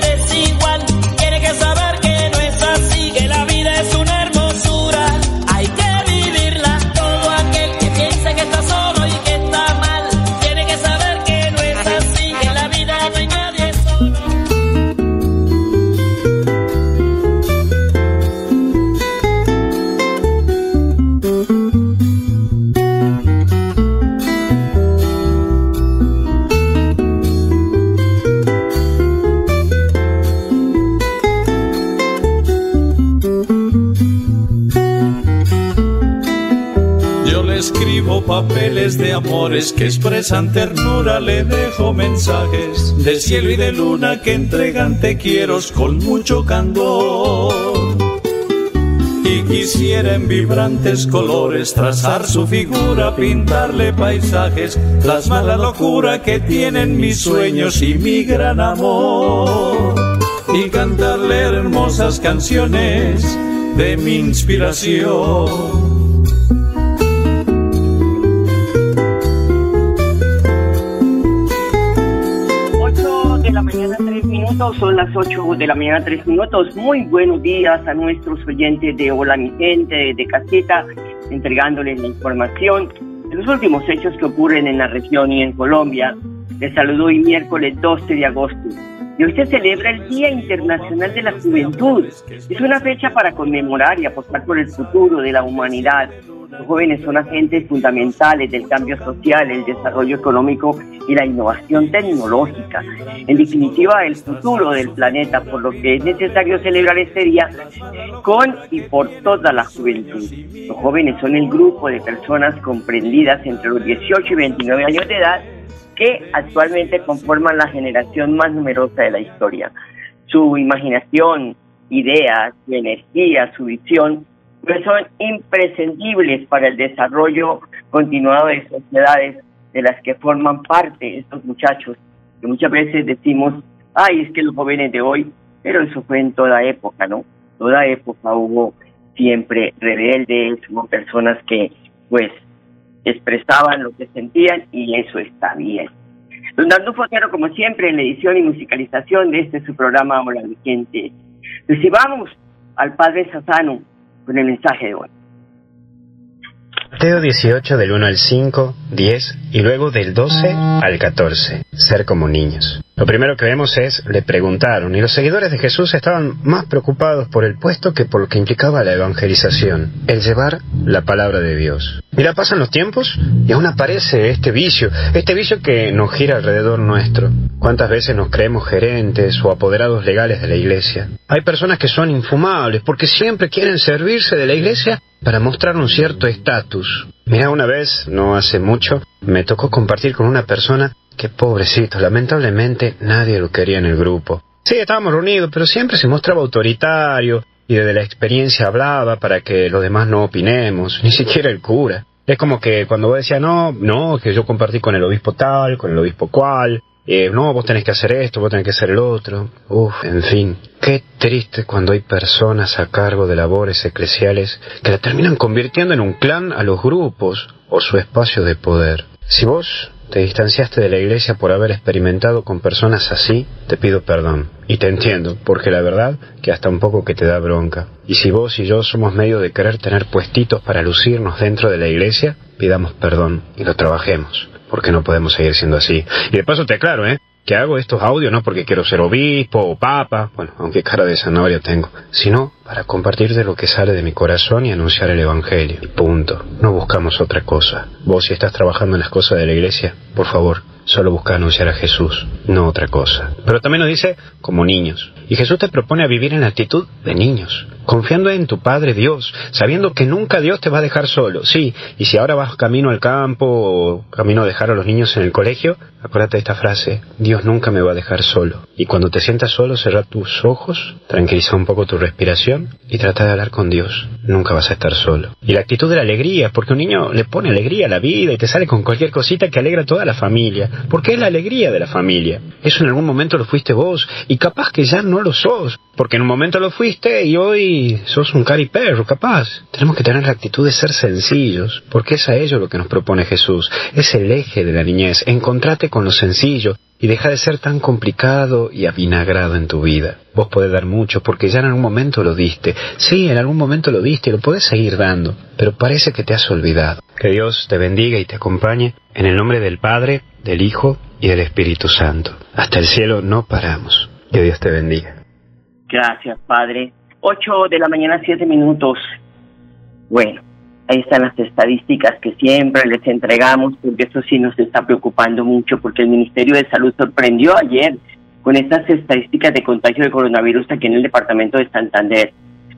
vida amores que expresan ternura, le dejo mensajes del cielo y de luna que entregan te quiero con mucho candor. Y quisiera en vibrantes colores trazar su figura, pintarle paisajes, plasmar la locura que tienen mis sueños y mi gran amor. Y cantarle hermosas canciones de mi inspiración. Son las 8 de la mañana, 3 minutos. Muy buenos días a nuestros oyentes de Hola mi gente, de caseta, entregándoles la información de los últimos hechos que ocurren en la región y en Colombia. Les saludo hoy miércoles 12 de agosto. Y hoy se celebra el Día Internacional de la Juventud. Es una fecha para conmemorar y apostar por el futuro de la humanidad. Los jóvenes son agentes fundamentales del cambio social, el desarrollo económico y la innovación tecnológica. En definitiva, el futuro del planeta, por lo que es necesario celebrar este día con y por toda la juventud. Los jóvenes son el grupo de personas comprendidas entre los 18 y 29 años de edad que actualmente conforman la generación más numerosa de la historia. Su imaginación, ideas, su energía, su visión, pues son imprescindibles para el desarrollo continuado de sociedades de las que forman parte estos muchachos, que muchas veces decimos, ay, es que los jóvenes de hoy, pero eso fue en toda época, ¿no? Toda época hubo siempre rebeldes, hubo personas que, pues, expresaban lo que sentían y eso está bien. Don Dando Fotero, como siempre, en la edición y musicalización de este su programa Hola mi gente. Recibamos al Padre Sassano con el mensaje de hoy. Mateo 18 del 1 al 5, 10 y luego del 12 al 14. Ser como niños. Lo primero que vemos es, le preguntaron, y los seguidores de Jesús estaban más preocupados por el puesto que por lo que implicaba la evangelización, el llevar la palabra de Dios. Mira, pasan los tiempos y aún aparece este vicio, este vicio que nos gira alrededor nuestro. ¿Cuántas veces nos creemos gerentes o apoderados legales de la iglesia? Hay personas que son infumables porque siempre quieren servirse de la iglesia para mostrar un cierto estatus. Mira, una vez, no hace mucho, me tocó compartir con una persona que pobrecito, lamentablemente nadie lo quería en el grupo. Sí, estábamos reunidos, pero siempre se mostraba autoritario y desde la experiencia hablaba para que los demás no opinemos, ni siquiera el cura. Es como que cuando vos decías, no, no, que yo compartí con el obispo tal, con el obispo cual, eh, no, vos tenés que hacer esto, vos tenés que hacer el otro. Uf, en fin. Qué triste cuando hay personas a cargo de labores eclesiales que la terminan convirtiendo en un clan a los grupos o su espacio de poder. Si vos te distanciaste de la iglesia por haber experimentado con personas así, te pido perdón. Y te entiendo, porque la verdad que hasta un poco que te da bronca. Y si vos y yo somos medio de querer tener puestitos para lucirnos dentro de la iglesia, pidamos perdón y lo trabajemos, porque no podemos seguir siendo así. Y de paso te aclaro, ¿eh? Que hago estos audios no porque quiero ser obispo o papa, bueno, aunque cara de zanahoria tengo, sino para compartir de lo que sale de mi corazón y anunciar el Evangelio. Y punto. No buscamos otra cosa. Vos si estás trabajando en las cosas de la iglesia, por favor, solo busca anunciar a Jesús, no otra cosa. Pero también nos dice como niños. Y Jesús te propone a vivir en la actitud de niños. confiando en tu Padre Dios, sabiendo que nunca Dios te va a dejar solo. Sí, y si ahora vas camino al campo o camino a dejar a los niños en el colegio, acuérdate de esta frase, Dios nunca me va a dejar solo. Y cuando te sientas solo, cerra tus ojos, tranquiliza un poco tu respiración y trata de hablar con Dios. Nunca vas a estar solo. Y la actitud de la alegría, porque un niño le pone alegría a la vida y te sale con cualquier cosita que alegra a toda la familia, porque es la alegría de la familia. Eso en algún momento lo fuiste vos y capaz que ya no lo sos, porque en un momento lo fuiste y hoy sos un cari perro, capaz. Tenemos que tener la actitud de ser sencillos, porque es a ello lo que nos propone Jesús. Es el eje de la niñez. Encontrate con lo sencillo y deja de ser tan complicado y avinagrado en tu vida. Vos podés dar mucho porque ya en algún momento lo diste. Sí, en algún momento lo diste y lo podés seguir dando, pero parece que te has olvidado. Que Dios te bendiga y te acompañe en el nombre del Padre, del Hijo y del Espíritu Santo. Hasta el cielo no paramos. Que Dios te bendiga. Gracias, Padre. 8 de la mañana, 7 minutos. Bueno, ahí están las estadísticas que siempre les entregamos, porque eso sí nos está preocupando mucho, porque el Ministerio de Salud sorprendió ayer con estas estadísticas de contagio de coronavirus aquí en el departamento de Santander,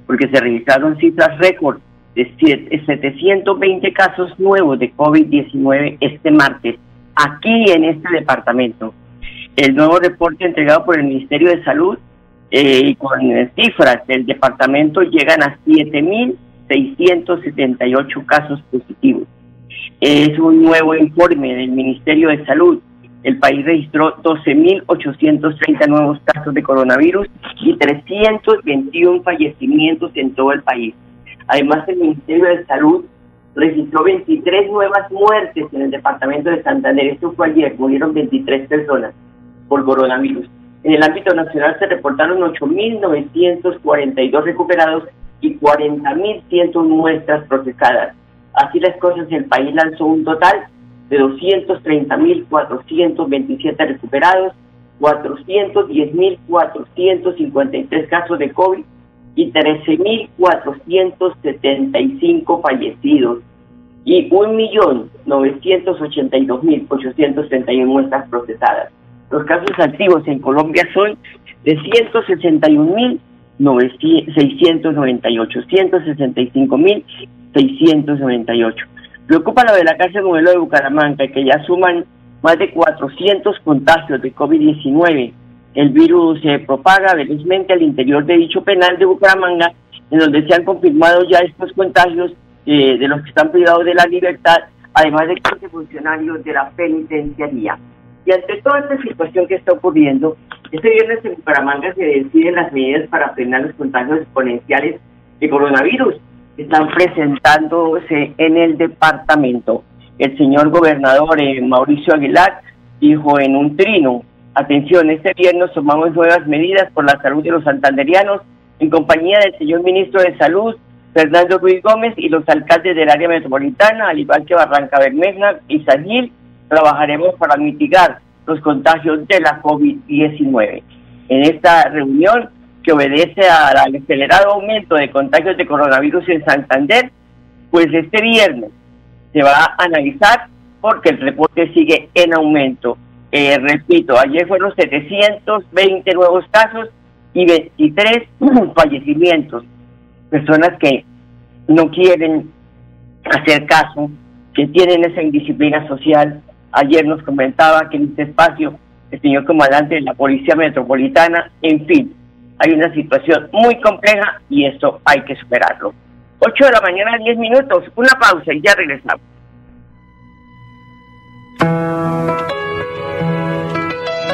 porque se registraron cifras récord de 720 casos nuevos de COVID-19 este martes, aquí en este departamento. El nuevo reporte entregado por el Ministerio de Salud eh, y con cifras del departamento llegan a 7.678 casos positivos. Es un nuevo informe del Ministerio de Salud. El país registró 12.830 nuevos casos de coronavirus y 321 fallecimientos en todo el país. Además, el Ministerio de Salud registró 23 nuevas muertes en el departamento de Santander. Esto fue ayer, murieron 23 personas por coronavirus. En el ámbito nacional se reportaron 8.942 recuperados y 40.100 muestras procesadas. Así las cosas, el país lanzó un total de 230.427 recuperados, 410.453 casos de COVID y 13.475 fallecidos y 1.982.831 muestras procesadas. Los casos activos en Colombia son de 161.698, 165.698. Preocupa lo de la cárcel modelo de Bucaramanga, que ya suman más de 400 contagios de COVID-19. El virus se propaga velozmente al interior de dicho penal de Bucaramanga, en donde se han confirmado ya estos contagios eh, de los que están privados de la libertad, además de 15 funcionarios de la penitenciaría. Y ante toda esta situación que está ocurriendo, este viernes en Bucaramanga se deciden las medidas para frenar los contagios exponenciales de coronavirus que están presentándose en el departamento. El señor gobernador eh, Mauricio Aguilar dijo en un trino, atención, este viernes tomamos nuevas medidas por la salud de los santanderianos en compañía del señor ministro de Salud, Fernando Ruiz Gómez, y los alcaldes del área metropolitana, al igual que Barranca Bermeja y San Gil, trabajaremos para mitigar los contagios de la COVID-19. En esta reunión, que obedece al acelerado aumento de contagios de coronavirus en Santander, pues este viernes se va a analizar porque el reporte sigue en aumento. Eh, repito, ayer fueron 720 nuevos casos y 23 fallecimientos. Personas que no quieren hacer caso, que tienen esa indisciplina social, Ayer nos comentaba que en este espacio el señor comandante de la Policía Metropolitana, en fin, hay una situación muy compleja y esto hay que superarlo. 8 de la mañana, 10 minutos, una pausa y ya regresamos.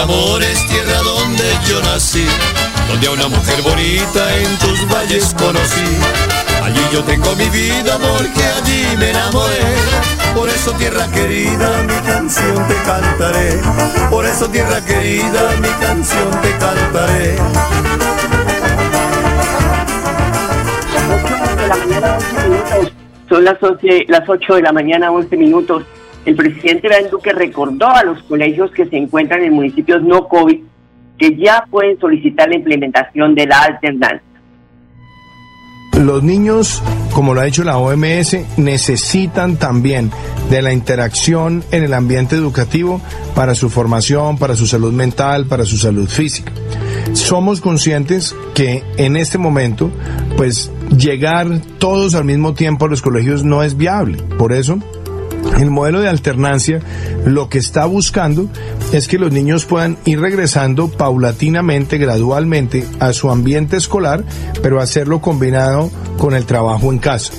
Amores, tierra donde yo nací, donde a una mujer bonita en tus valles conocí. Allí yo tengo mi vida porque allí me enamoré. Por eso tierra querida, mi canción te cantaré. Por eso tierra querida, mi canción te cantaré. Son las, 11, las 8 de la mañana, 11 minutos. El presidente Iván Duque recordó a los colegios que se encuentran en municipios no COVID que ya pueden solicitar la implementación de la alternancia. Los niños, como lo ha dicho la OMS, necesitan también de la interacción en el ambiente educativo para su formación, para su salud mental, para su salud física. Somos conscientes que en este momento, pues llegar todos al mismo tiempo a los colegios no es viable. Por eso, el modelo de alternancia lo que está buscando es que los niños puedan ir regresando paulatinamente, gradualmente a su ambiente escolar, pero hacerlo combinado con el trabajo en casa.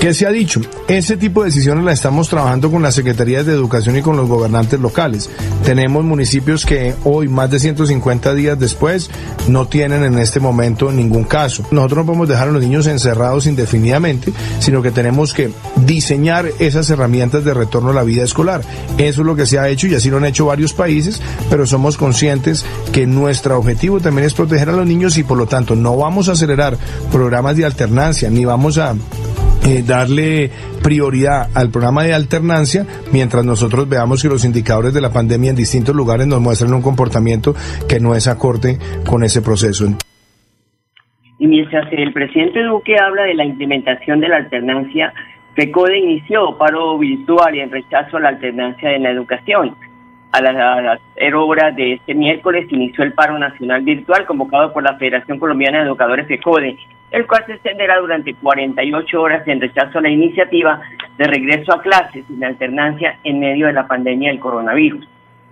¿Qué se ha dicho? Ese tipo de decisiones la estamos trabajando con las secretarías de educación y con los gobernantes locales. Tenemos municipios que hoy, más de 150 días después, no tienen en este momento ningún caso. Nosotros no podemos dejar a los niños encerrados indefinidamente, sino que tenemos que diseñar esas herramientas de retorno a la vida escolar. Eso es lo que se ha hecho y así lo han hecho varios países, pero somos conscientes que nuestro objetivo también es proteger a los niños y por lo tanto no vamos a acelerar programas de alternancia ni vamos a eh, darle prioridad al programa de alternancia mientras nosotros veamos que los indicadores de la pandemia en distintos lugares nos muestran un comportamiento que no es acorde con ese proceso. Y mientras el presidente Duque habla de la implementación de la alternancia, FECODE inició paro virtual y en rechazo a la alternancia en la educación. A las, a de este miércoles inició el paro nacional virtual convocado por la Federación Colombiana de Educadores FECODE el cual se extenderá durante 48 horas en rechazo a la iniciativa de regreso a clases sin alternancia en medio de la pandemia del coronavirus.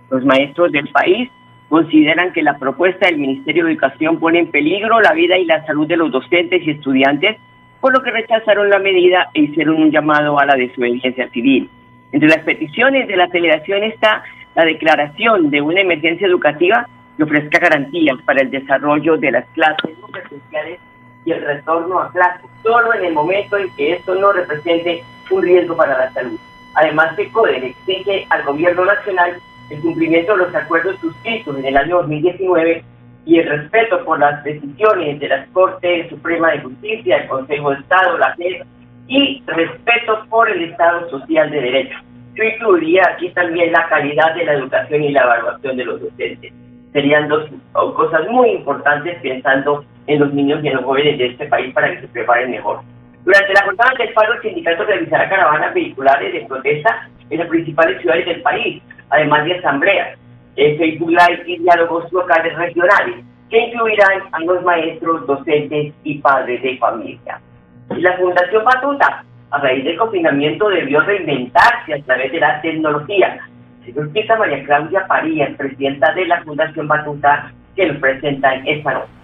Los maestros del país consideran que la propuesta del Ministerio de Educación pone en peligro la vida y la salud de los docentes y estudiantes, por lo que rechazaron la medida e hicieron un llamado a la desobediencia civil. Entre las peticiones de la federación está la declaración de una emergencia educativa que ofrezca garantías para el desarrollo de las clases no presenciales y el retorno a clases, solo en el momento en que esto no represente un riesgo para la salud. Además, CODE exige al gobierno nacional el cumplimiento de los acuerdos suscritos en el año 2019 y el respeto por las decisiones de la Corte Suprema de Justicia, el Consejo de Estado, la JEP, y respeto por el Estado Social de Derecho. Yo incluiría aquí también la calidad de la educación y la evaluación de los docentes. Serían dos cosas muy importantes pensando en los niños y en los jóvenes de este país para que se preparen mejor. Durante la jornada del paro, el sindicato realizará caravanas vehiculares de protesta en las principales ciudades del país, además de asambleas, Facebook Live y diálogos locales regionales, que incluirán a los maestros, docentes y padres de familia. La Fundación Batuta, a raíz del confinamiento, debió reinventarse a través de la tecnología. Se explica María Claudia Parías, presidenta de la Fundación Batuta, que nos presenta esta noche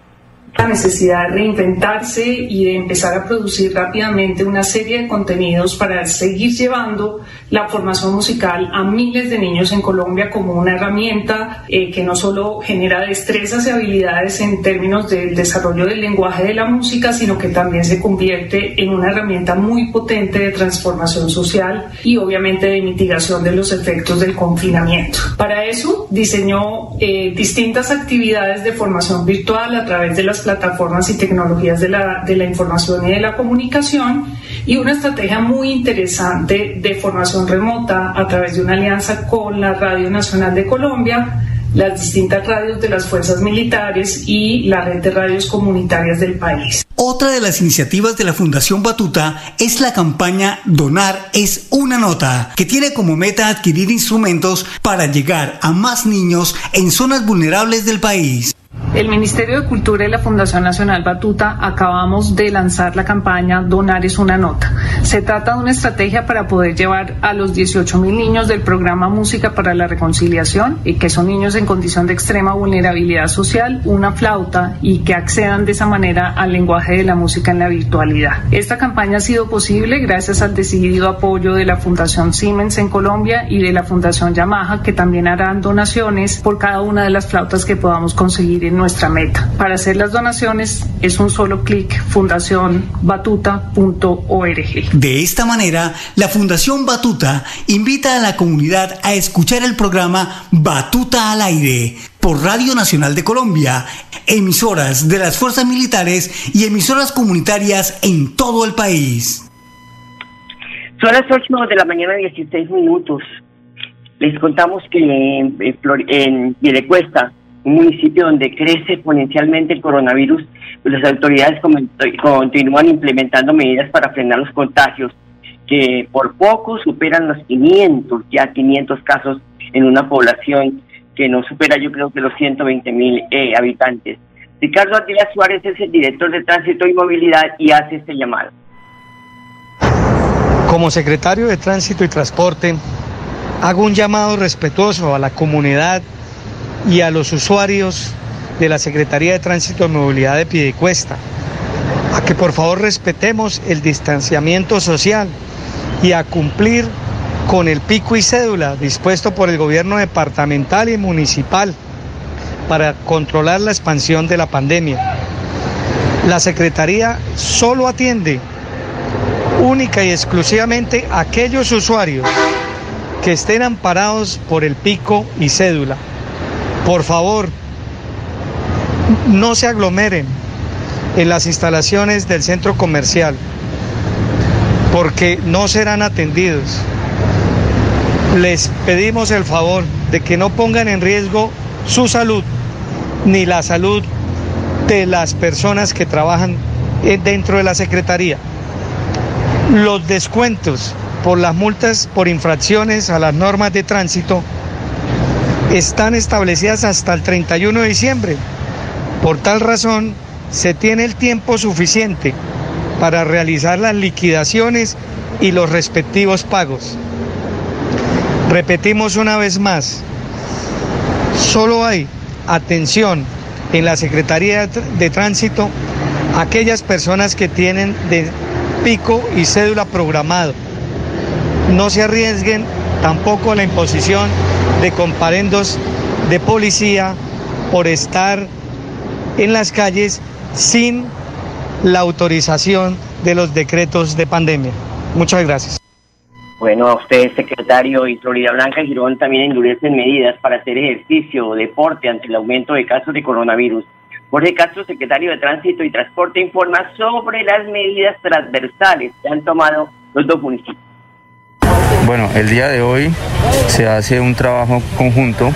la necesidad de reinventarse y de empezar a producir rápidamente una serie de contenidos para seguir llevando la formación musical a miles de niños en Colombia como una herramienta eh, que no solo genera destrezas y habilidades en términos del desarrollo del lenguaje de la música, sino que también se convierte en una herramienta muy potente de transformación social y obviamente de mitigación de los efectos del confinamiento. Para eso diseñó eh, distintas actividades de formación virtual a través de las plataformas y tecnologías de la, de la información y de la comunicación y una estrategia muy interesante de formación remota a través de una alianza con la Radio Nacional de Colombia, las distintas radios de las fuerzas militares y la red de radios comunitarias del país. Otra de las iniciativas de la Fundación Batuta es la campaña Donar es una nota, que tiene como meta adquirir instrumentos para llegar a más niños en zonas vulnerables del país. El Ministerio de Cultura y la Fundación Nacional Batuta acabamos de lanzar la campaña Donar es una nota. Se trata de una estrategia para poder llevar a los 18 mil niños del programa Música para la Reconciliación, y que son niños en condición de extrema vulnerabilidad social, una flauta y que accedan de esa manera al lenguaje de la música en la virtualidad. Esta campaña ha sido posible gracias al decidido apoyo de la Fundación Siemens en Colombia y de la Fundación Yamaha, que también harán donaciones por cada una de las flautas que podamos conseguir en nuestra meta. Para hacer las donaciones es un solo clic fundacionbatuta.org. De esta manera, la Fundación Batuta invita a la comunidad a escuchar el programa Batuta al aire por Radio Nacional de Colombia, emisoras de las fuerzas militares y emisoras comunitarias en todo el país. Son las 8 de la mañana, 16 minutos. Les contamos que en, en Piedecuesta, un municipio donde crece exponencialmente el coronavirus, pues las autoridades continúan implementando medidas para frenar los contagios, que por poco superan los 500, ya 500 casos en una población que no supera yo creo que los 120 mil eh, habitantes. Ricardo Atila Suárez es el director de Tránsito y Movilidad y hace este llamado. Como secretario de Tránsito y Transporte, hago un llamado respetuoso a la comunidad y a los usuarios de la Secretaría de Tránsito y Movilidad de Piedecuesta a que por favor respetemos el distanciamiento social y a cumplir con el pico y cédula dispuesto por el gobierno departamental y municipal para controlar la expansión de la pandemia. La Secretaría solo atiende única y exclusivamente aquellos usuarios que estén amparados por el pico y cédula. Por favor, no se aglomeren en las instalaciones del centro comercial porque no serán atendidos. Les pedimos el favor de que no pongan en riesgo su salud ni la salud de las personas que trabajan dentro de la Secretaría. Los descuentos por las multas por infracciones a las normas de tránsito están establecidas hasta el 31 de diciembre. Por tal razón, se tiene el tiempo suficiente para realizar las liquidaciones y los respectivos pagos. Repetimos una vez más, solo hay atención en la Secretaría de Tránsito aquellas personas que tienen de pico y cédula programado. No se arriesguen tampoco la imposición de comparendos de policía por estar en las calles sin la autorización de los decretos de pandemia. Muchas gracias. Bueno, a usted, secretario, y Florida Blanca Girón también endurecen medidas para hacer ejercicio o deporte ante el aumento de casos de coronavirus. Jorge Castro, secretario de Tránsito y Transporte, informa sobre las medidas transversales que han tomado los dos municipios. Bueno, el día de hoy se hace un trabajo conjunto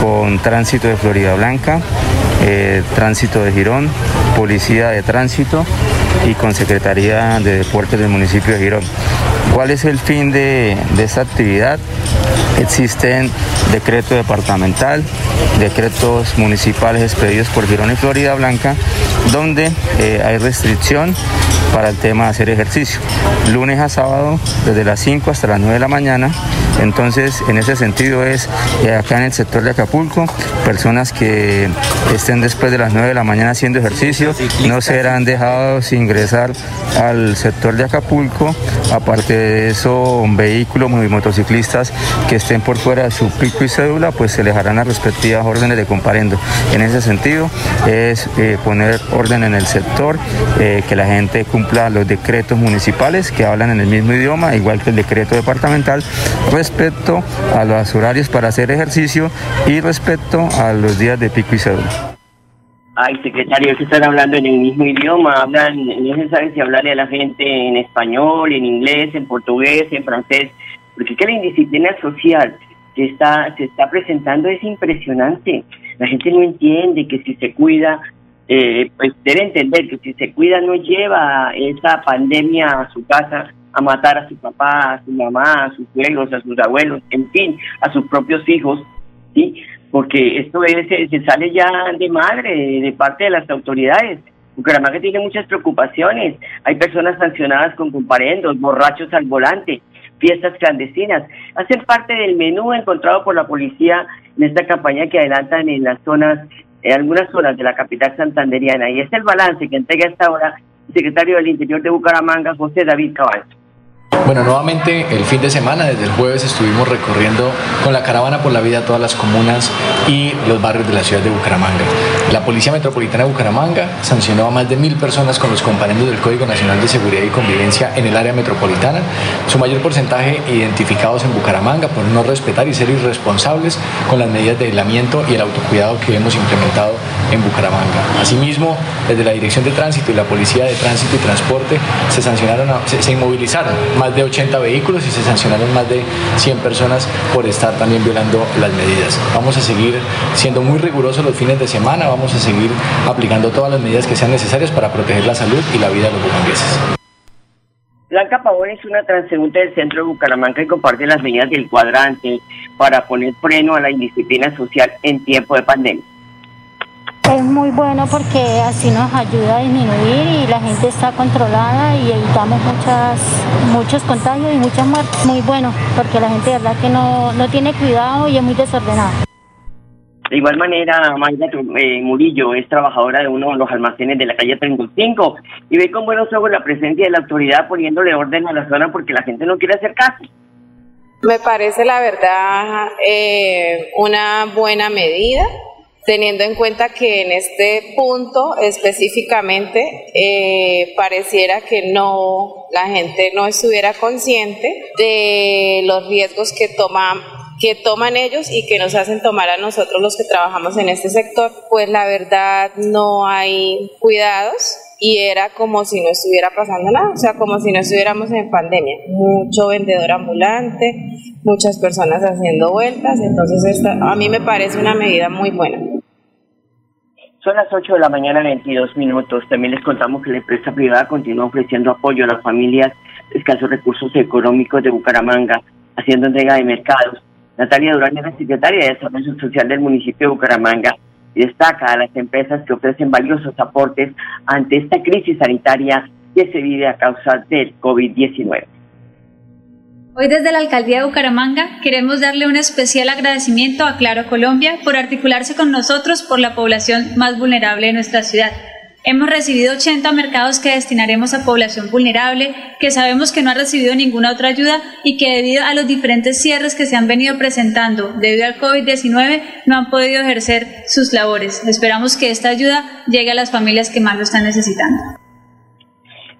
con Tránsito de Florida Blanca, eh, Tránsito de Girón, Policía de Tránsito y con Secretaría de Deportes del municipio de Girón. ¿Cuál es el fin de, de esta actividad? Existen decreto departamental, decretos municipales expedidos por Girón y Florida Blanca, donde eh, hay restricción para el tema de hacer ejercicio. Lunes a sábado, desde las 5 hasta las 9 de la mañana. Entonces, en ese sentido es eh, acá en el sector de Acapulco, personas que estén después de las 9 de la mañana haciendo ejercicio no serán dejados ingresar al sector de Acapulco. Aparte de eso, vehículos y motociclistas que estén por fuera de su pico y cédula, pues se les harán las respectivas órdenes de comparendo. En ese sentido, es eh, poner orden en el sector, eh, que la gente cumpla los decretos municipales que hablan en el mismo idioma, igual que el decreto departamental, respecto a los horarios para hacer ejercicio y respecto a los días de pico y cédula. Ay, secretario, que están hablando en el mismo idioma, hablan, no se sabe si hablarle a la gente en español, en inglés, en portugués, en francés, porque que la indisciplina social que está, se está presentando es impresionante. La gente no entiende que si se cuida, eh, pues debe entender que si se cuida no lleva esa pandemia a su casa a matar a su papá, a su mamá, a sus suegros, a sus abuelos, en fin, a sus propios hijos, ¿sí? Porque esto es, se sale ya de madre de parte de las autoridades. Bucaramanga tiene muchas preocupaciones. Hay personas sancionadas con comparendos, borrachos al volante, fiestas clandestinas. Hacen parte del menú encontrado por la policía en esta campaña que adelantan en las zonas, en algunas zonas de la capital santanderiana. Y es el balance que entrega hasta ahora el secretario del Interior de Bucaramanga, José David Caballo. Bueno, nuevamente el fin de semana, desde el jueves estuvimos recorriendo con la caravana por la vida todas las comunas y los barrios de la ciudad de Bucaramanga. La Policía Metropolitana de Bucaramanga sancionó a más de mil personas con los comparendos del Código Nacional de Seguridad y Convivencia en el área metropolitana, su mayor porcentaje identificados en Bucaramanga por no respetar y ser irresponsables con las medidas de aislamiento y el autocuidado que hemos implementado en Bucaramanga. Asimismo, desde la Dirección de Tránsito y la Policía de Tránsito y Transporte se sancionaron, se, se inmovilizaron más de 80 vehículos y se sancionaron más de 100 personas por estar también violando las medidas. Vamos a seguir siendo muy rigurosos los fines de semana, vamos a seguir aplicando todas las medidas que sean necesarias para proteger la salud y la vida de los bumangueses. Blanca Pavón es una transeúnte del centro de Bucaramanga y comparte las medidas del cuadrante para poner freno a la indisciplina social en tiempo de pandemia. Es muy bueno porque así nos ayuda a disminuir y la gente está controlada y evitamos muchas, muchos contagios y muchas muertes. Muy bueno porque la gente de verdad que no, no tiene cuidado y es muy desordenada. De igual manera, Mayra eh, Murillo es trabajadora de uno de los almacenes de la calle 35 y ve con buenos ojos la presencia de la autoridad poniéndole orden a la zona porque la gente no quiere hacer caso. Me parece la verdad eh, una buena medida teniendo en cuenta que en este punto específicamente eh, pareciera que no la gente no estuviera consciente de los riesgos que toman que toman ellos y que nos hacen tomar a nosotros los que trabajamos en este sector, pues la verdad no hay cuidados y era como si no estuviera pasando nada, o sea, como si no estuviéramos en pandemia. Mucho vendedor ambulante, muchas personas haciendo vueltas, entonces esta, a mí me parece una medida muy buena. Son las 8 de la mañana, 22 minutos. También les contamos que la empresa privada continúa ofreciendo apoyo a las familias de escasos recursos económicos de Bucaramanga, haciendo entrega de mercados. Natalia Durán es la secretaria de Desarrollo Social del municipio de Bucaramanga destaca a las empresas que ofrecen valiosos aportes ante esta crisis sanitaria que se vive a causa del COVID-19. Hoy desde la Alcaldía de Bucaramanga queremos darle un especial agradecimiento a Claro Colombia por articularse con nosotros por la población más vulnerable de nuestra ciudad. Hemos recibido 80 mercados que destinaremos a población vulnerable, que sabemos que no ha recibido ninguna otra ayuda y que debido a los diferentes cierres que se han venido presentando debido al COVID-19 no han podido ejercer sus labores. Esperamos que esta ayuda llegue a las familias que más lo están necesitando.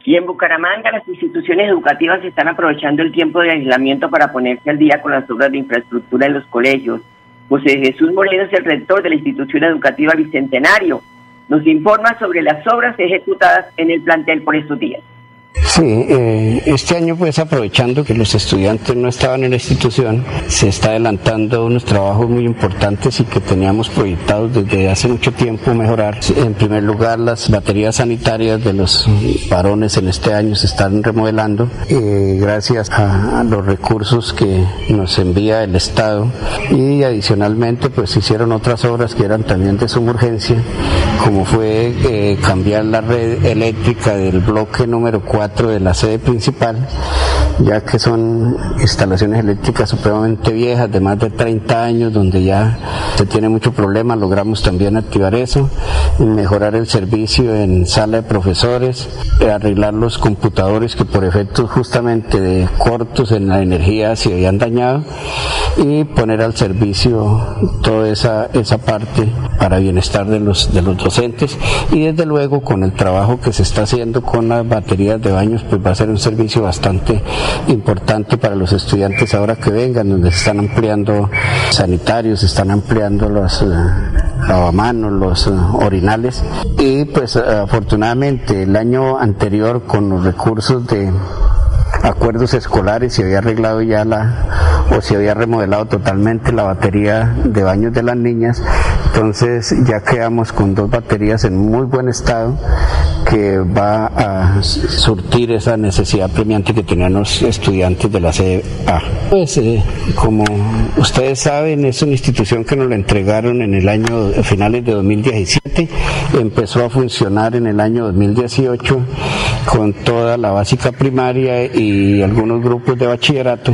Y en Bucaramanga las instituciones educativas están aprovechando el tiempo de aislamiento para ponerse al día con las obras de infraestructura en los colegios. José Jesús Moreno es el rector de la institución educativa Bicentenario. Nos informa sobre las obras ejecutadas en el plantel por estos días. Sí, eh, este año pues aprovechando que los estudiantes no estaban en la institución, se está adelantando unos trabajos muy importantes y que teníamos proyectados desde hace mucho tiempo mejorar. En primer lugar, las baterías sanitarias de los varones en este año se están remodelando eh, gracias a, los recursos que nos envía el Estado y adicionalmente pues hicieron otras obras que eran también de suma urgencia, como fue eh, cambiar la red eléctrica del bloque número 4 de la sede principal, ya que son instalaciones eléctricas supremamente viejas, de más de 30 años, donde ya se tiene mucho problema. Logramos también activar eso, mejorar el servicio en sala de profesores, arreglar los computadores que por efectos justamente de cortos en la energía se habían dañado y poner al servicio toda esa, esa parte para bienestar de los, de los docentes y desde luego con el trabajo que se está haciendo con las baterías de baños pues va a ser un servicio bastante importante para los estudiantes ahora que vengan donde se están ampliando sanitarios, se están ampliando los eh, lavamanos, los eh, orinales. Y pues afortunadamente el año anterior con los recursos de acuerdos escolares se había arreglado ya la o se había remodelado totalmente la batería de baños de las niñas. Entonces ya quedamos con dos baterías en muy buen estado que va a surtir esa necesidad premiante que tenían los estudiantes de la CA. Pues eh, como ustedes saben es una institución que nos la entregaron en el año finales de 2017 empezó a funcionar en el año 2018 con toda la básica primaria y algunos grupos de bachillerato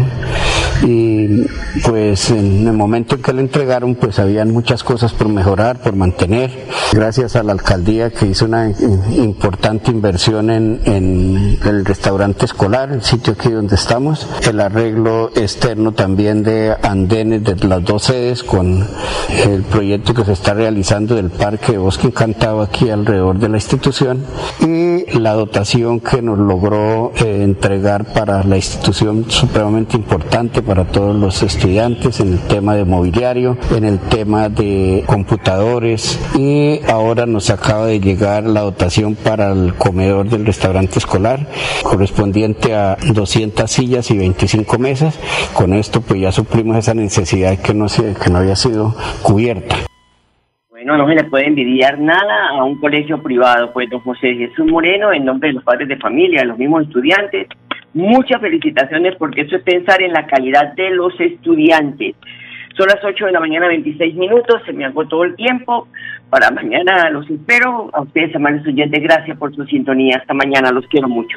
y pues en el momento en que le entregaron pues habían muchas cosas por mejorar, por mantener. Gracias a la alcaldía que hizo una importante inversión en, en el restaurante escolar, el sitio aquí donde estamos, el arreglo externo también de andenes de las dos sedes con el proyecto que se está realizando del Parque de Bosque Encantado aquí alrededor de la institución y la dotación que nos logró eh, entregar para la institución supremamente importante para todos los estudiantes en el tema de mobiliario, en el tema de computadores y ahora nos acaba de llegar la dotación para el comedor del restaurante escolar correspondiente a 200 sillas y 25 mesas. Con esto pues ya suplimos esa necesidad que no, que no había sido cubierta. Bueno, no se le puede envidiar nada a un colegio privado, pues don José Jesús Moreno, en nombre de los padres de familia, de los mismos estudiantes, muchas felicitaciones porque eso es pensar en la calidad de los estudiantes. Son las 8 de la mañana, 26 minutos, se me agotó el tiempo. Para mañana los espero. A ustedes, amables oyentes, gracias por su sintonía. Hasta mañana, los quiero mucho.